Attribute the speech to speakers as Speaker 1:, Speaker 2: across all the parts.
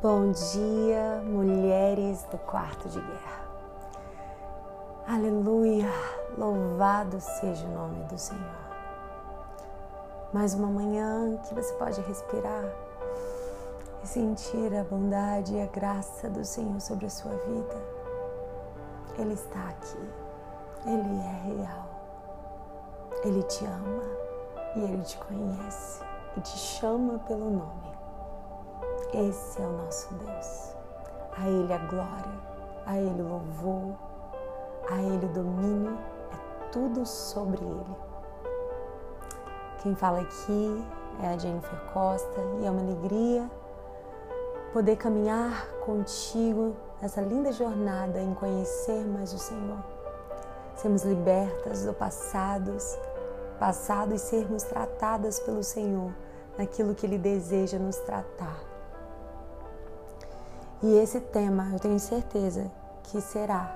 Speaker 1: Bom dia, mulheres do quarto de guerra. Aleluia! Louvado seja o nome do Senhor. Mais uma manhã que você pode respirar e sentir a bondade e a graça do Senhor sobre a sua vida. Ele está aqui. Ele é real. Ele te ama e ele te conhece e te chama pelo nome. Esse é o nosso Deus. A Ele a glória, a Ele o louvor, a Ele o domínio, é tudo sobre Ele. Quem fala aqui é a Jennifer Costa e é uma alegria poder caminhar contigo nessa linda jornada em conhecer mais o Senhor. Sermos libertas do passado, passado e sermos tratadas pelo Senhor naquilo que Ele deseja nos tratar. E esse tema, eu tenho certeza que será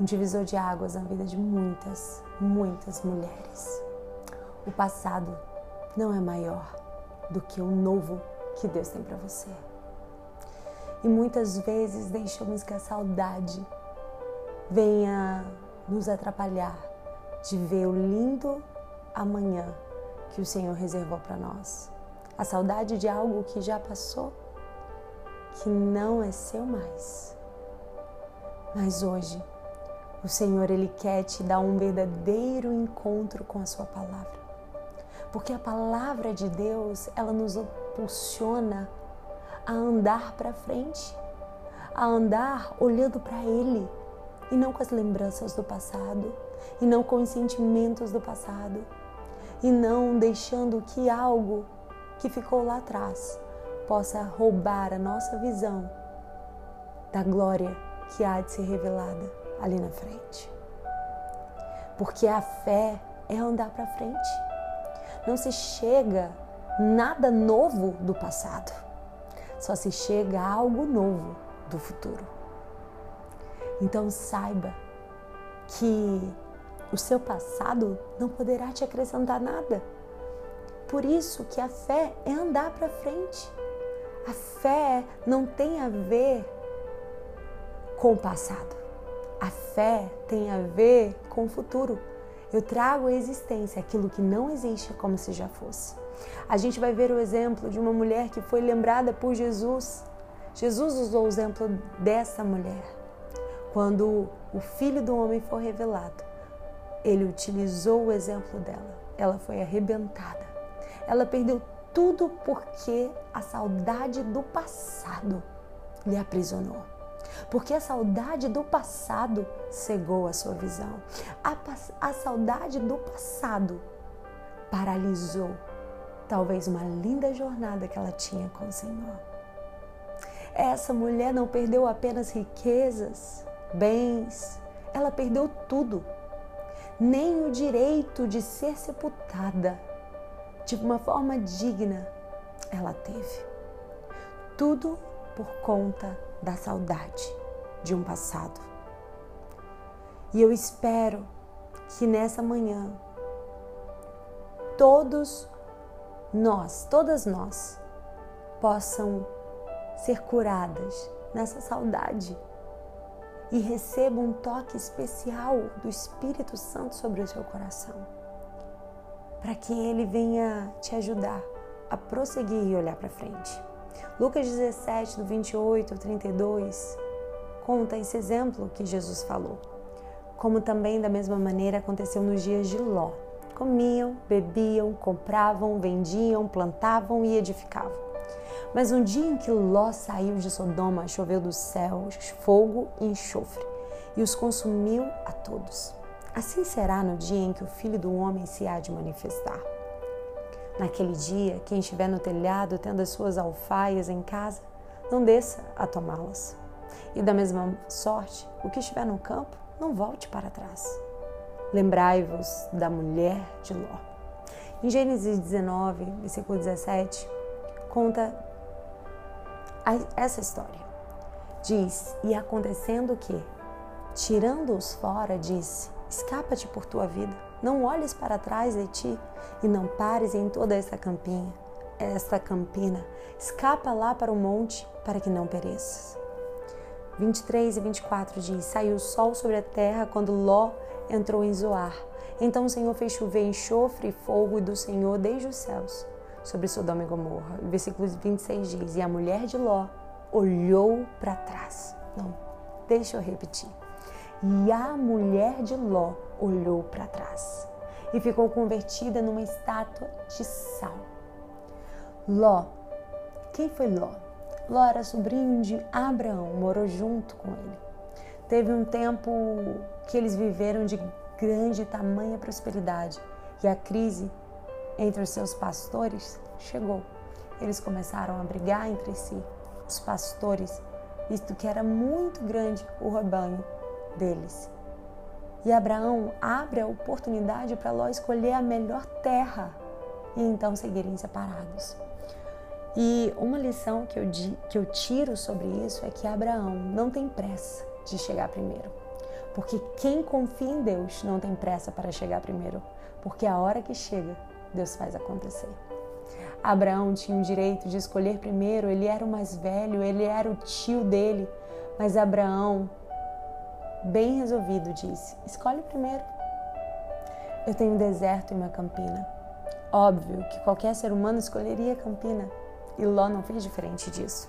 Speaker 1: um divisor de águas na vida de muitas, muitas mulheres. O passado não é maior do que o novo que Deus tem para você. E muitas vezes deixamos que a saudade venha nos atrapalhar de ver o lindo amanhã que o Senhor reservou para nós. A saudade de algo que já passou que não é seu mais. Mas hoje, o Senhor ele quer te dar um verdadeiro encontro com a sua palavra. Porque a palavra de Deus, ela nos impulsiona a andar para frente, a andar olhando para ele e não com as lembranças do passado, e não com os sentimentos do passado, e não deixando que algo que ficou lá atrás possa roubar a nossa visão da glória que há de ser revelada ali na frente. Porque a fé é andar para frente. Não se chega nada novo do passado, só se chega algo novo do futuro. Então saiba que o seu passado não poderá te acrescentar nada. Por isso que a fé é andar para frente. A fé não tem a ver com o passado. A fé tem a ver com o futuro. Eu trago à existência aquilo que não existe como se já fosse. A gente vai ver o exemplo de uma mulher que foi lembrada por Jesus. Jesus usou o exemplo dessa mulher. Quando o filho do homem foi revelado, ele utilizou o exemplo dela. Ela foi arrebentada. Ela perdeu tudo porque a saudade do passado lhe aprisionou. Porque a saudade do passado cegou a sua visão. A, a saudade do passado paralisou talvez uma linda jornada que ela tinha com o Senhor. Essa mulher não perdeu apenas riquezas, bens, ela perdeu tudo, nem o direito de ser sepultada de uma forma digna, ela teve. Tudo por conta da saudade de um passado. E eu espero que nessa manhã todos nós, todas nós, possam ser curadas nessa saudade e recebam um toque especial do Espírito Santo sobre o seu coração para que ele venha te ajudar a prosseguir e olhar para frente. Lucas 17, do 28 ao 32, conta esse exemplo que Jesus falou. Como também da mesma maneira aconteceu nos dias de Ló. Comiam, bebiam, compravam, vendiam, plantavam e edificavam. Mas um dia em que Ló saiu de Sodoma, choveu dos céus fogo e enxofre, e os consumiu a todos. Assim será no dia em que o Filho do Homem se há de manifestar. Naquele dia, quem estiver no telhado tendo as suas alfaias em casa, não desça a tomá-las. E da mesma sorte, o que estiver no campo, não volte para trás. Lembrai-vos da mulher de Ló. Em Gênesis 19, versículo 17, conta essa história. Diz: E acontecendo que, tirando-os fora, disse: Escapa-te por tua vida. Não olhes para trás de ti e não pares em toda essa campinha. esta campina, escapa lá para o monte para que não pereças. 23 e 24 diz: Saiu o sol sobre a terra quando Ló entrou em Zoar. Então o Senhor fez chover enxofre e fogo do Senhor desde os céus sobre Sodoma e Gomorra. Versículo 26 diz: E a mulher de Ló olhou para trás. Não, deixa eu repetir. E a mulher de Ló olhou para trás e ficou convertida numa estátua de sal. Ló, quem foi Ló? Ló era sobrinho de Abraão, morou junto com ele. Teve um tempo que eles viveram de grande e tamanha prosperidade e a crise entre os seus pastores chegou. Eles começaram a brigar entre si, os pastores, visto que era muito grande o rebanho deles. E Abraão abre a oportunidade para Ló escolher a melhor terra e então seguirem separados. E uma lição que eu, que eu tiro sobre isso é que Abraão não tem pressa de chegar primeiro. Porque quem confia em Deus não tem pressa para chegar primeiro. Porque a hora que chega, Deus faz acontecer. Abraão tinha o direito de escolher primeiro, ele era o mais velho, ele era o tio dele. Mas Abraão, bem resolvido, disse: Escolhe primeiro. Eu tenho um deserto em minha campina. Óbvio que qualquer ser humano escolheria campina. E Ló não fez diferente disso.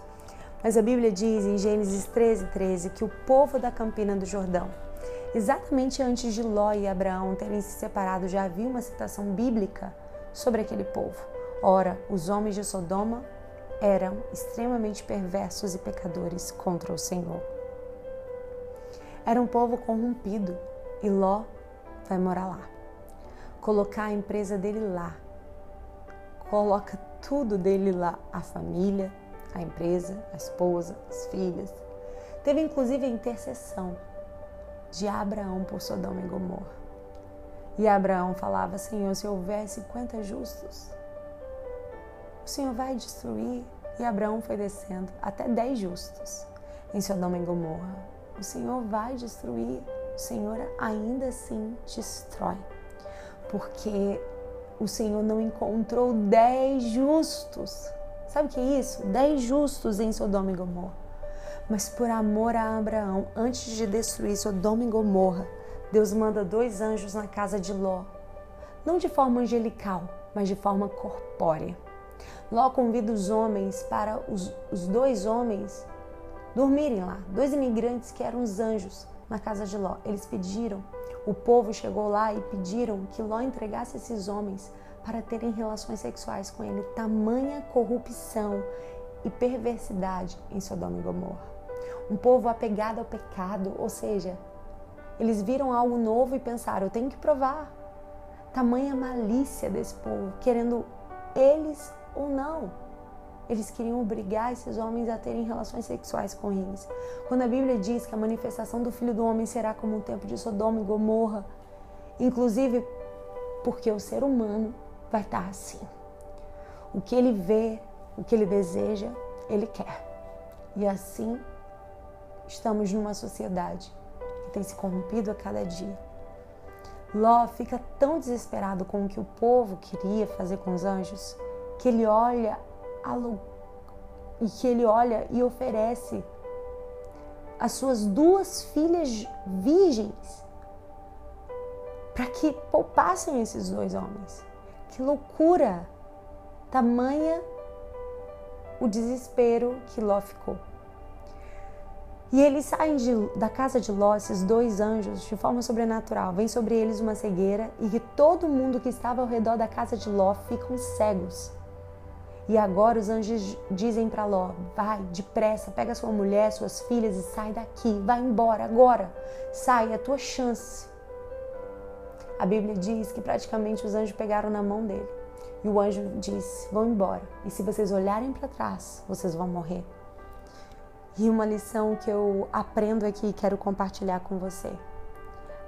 Speaker 1: Mas a Bíblia diz em Gênesis 13, 13 que o povo da Campina do Jordão, exatamente antes de Ló e Abraão terem se separado, já havia uma citação bíblica sobre aquele povo. Ora, os homens de Sodoma eram extremamente perversos e pecadores contra o Senhor. Era um povo corrompido e Ló vai morar lá. Colocar a empresa dele lá. Coloca tudo dele lá, a família, a empresa, a esposa, as filhas. Teve inclusive a intercessão de Abraão por Sodoma e Gomorra. E Abraão falava: Senhor, se houver 50 justos, o Senhor vai destruir. E Abraão foi descendo até 10 justos em Sodoma e Gomorra. O Senhor vai destruir, o Senhor ainda assim destrói. Porque o Senhor não encontrou dez justos. Sabe o que é isso? Dez justos em Sodoma e Gomorra. Mas por amor a Abraão, antes de destruir Sodoma e Gomorra, Deus manda dois anjos na casa de Ló. Não de forma angelical, mas de forma corpórea. Ló convida os homens para os, os dois homens dormirem lá. Dois imigrantes que eram os anjos na casa de Ló. Eles pediram o povo chegou lá e pediram que Ló entregasse esses homens para terem relações sexuais com ele. Tamanha corrupção e perversidade em Sodoma e Gomorra. Um povo apegado ao pecado, ou seja, eles viram algo novo e pensaram: eu tenho que provar. Tamanha malícia desse povo, querendo eles ou não. Eles queriam obrigar esses homens a terem relações sexuais com eles. Quando a Bíblia diz que a manifestação do Filho do Homem será como o tempo de Sodoma e Gomorra, inclusive porque o ser humano vai estar assim. O que ele vê, o que ele deseja, ele quer. E assim estamos numa sociedade que tem se corrompido a cada dia. Ló fica tão desesperado com o que o povo queria fazer com os anjos que ele olha e que ele olha e oferece as suas duas filhas virgens para que poupassem esses dois homens. Que loucura! Tamanha o desespero que Ló ficou. E eles saem de, da casa de Ló, esses dois anjos, de forma sobrenatural. Vem sobre eles uma cegueira e que todo mundo que estava ao redor da casa de Ló ficam cegos. E agora os anjos dizem para Ló: vai, depressa, pega sua mulher, suas filhas e sai daqui, vai embora agora, sai, é a tua chance. A Bíblia diz que praticamente os anjos pegaram na mão dele. E o anjo disse: vão embora, e se vocês olharem para trás, vocês vão morrer. E uma lição que eu aprendo aqui e quero compartilhar com você: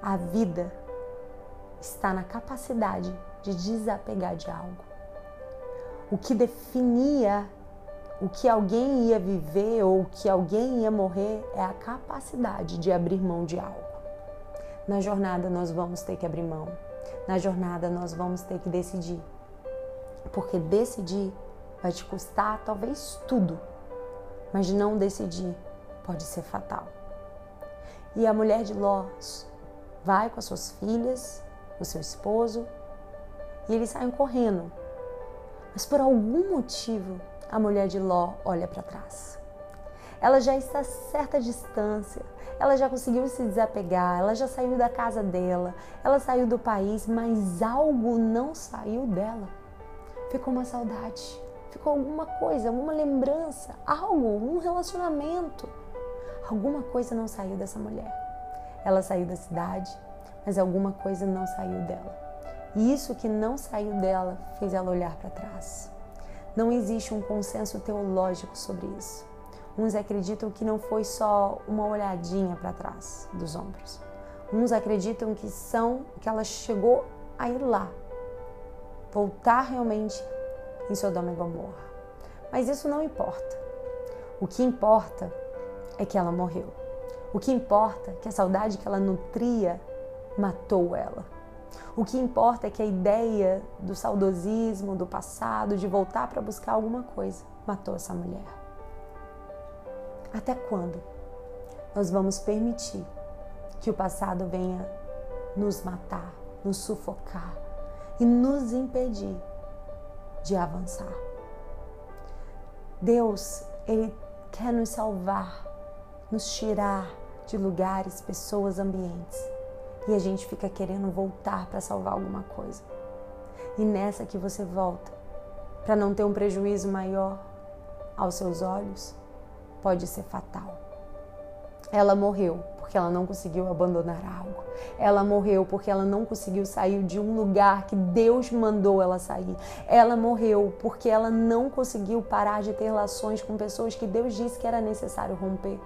Speaker 1: a vida está na capacidade de desapegar de algo o que definia o que alguém ia viver ou o que alguém ia morrer é a capacidade de abrir mão de algo. Na jornada nós vamos ter que abrir mão. Na jornada nós vamos ter que decidir. Porque decidir vai te custar talvez tudo, mas não decidir pode ser fatal. E a mulher de Ló vai com as suas filhas, o seu esposo, e eles saem correndo. Mas por algum motivo, a mulher de Ló olha para trás. Ela já está a certa distância, ela já conseguiu se desapegar, ela já saiu da casa dela, ela saiu do país, mas algo não saiu dela. Ficou uma saudade, ficou alguma coisa, alguma lembrança, algo, um relacionamento. Alguma coisa não saiu dessa mulher. Ela saiu da cidade, mas alguma coisa não saiu dela. E isso que não saiu dela fez ela olhar para trás. Não existe um consenso teológico sobre isso. Uns acreditam que não foi só uma olhadinha para trás dos ombros. Uns acreditam que são que ela chegou a ir lá, voltar realmente em Sodoma e Gomorra. Mas isso não importa. O que importa é que ela morreu. O que importa é que a saudade que ela nutria matou ela. O que importa é que a ideia do saudosismo, do passado, de voltar para buscar alguma coisa, matou essa mulher. Até quando nós vamos permitir que o passado venha nos matar, nos sufocar e nos impedir de avançar? Deus, Ele quer nos salvar, nos tirar de lugares, pessoas, ambientes. E a gente fica querendo voltar para salvar alguma coisa. E nessa que você volta, para não ter um prejuízo maior aos seus olhos, pode ser fatal. Ela morreu porque ela não conseguiu abandonar algo. Ela morreu porque ela não conseguiu sair de um lugar que Deus mandou ela sair. Ela morreu porque ela não conseguiu parar de ter relações com pessoas que Deus disse que era necessário romper.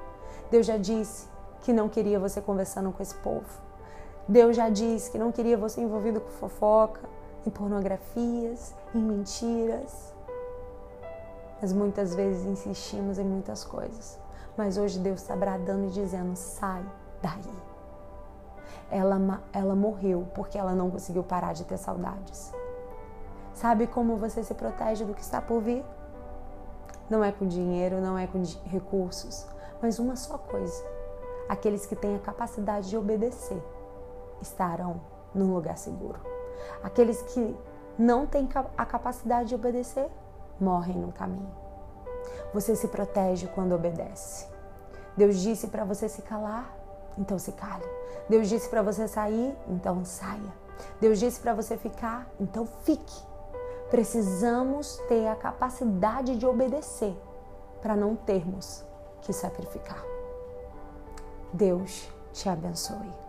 Speaker 1: Deus já disse que não queria você conversando com esse povo. Deus já disse que não queria você envolvido com fofoca, em pornografias, em mentiras mas muitas vezes insistimos em muitas coisas. Mas hoje Deus está bradando e dizendo: sai daí. Ela, ela morreu porque ela não conseguiu parar de ter saudades. Sabe como você se protege do que está por vir? Não é com dinheiro, não é com recursos, mas uma só coisa: aqueles que têm a capacidade de obedecer estarão num lugar seguro. Aqueles que não têm a capacidade de obedecer morrem no caminho. Você se protege quando obedece. Deus disse para você se calar, então se cale. Deus disse para você sair, então saia. Deus disse para você ficar, então fique. Precisamos ter a capacidade de obedecer para não termos que sacrificar. Deus te abençoe.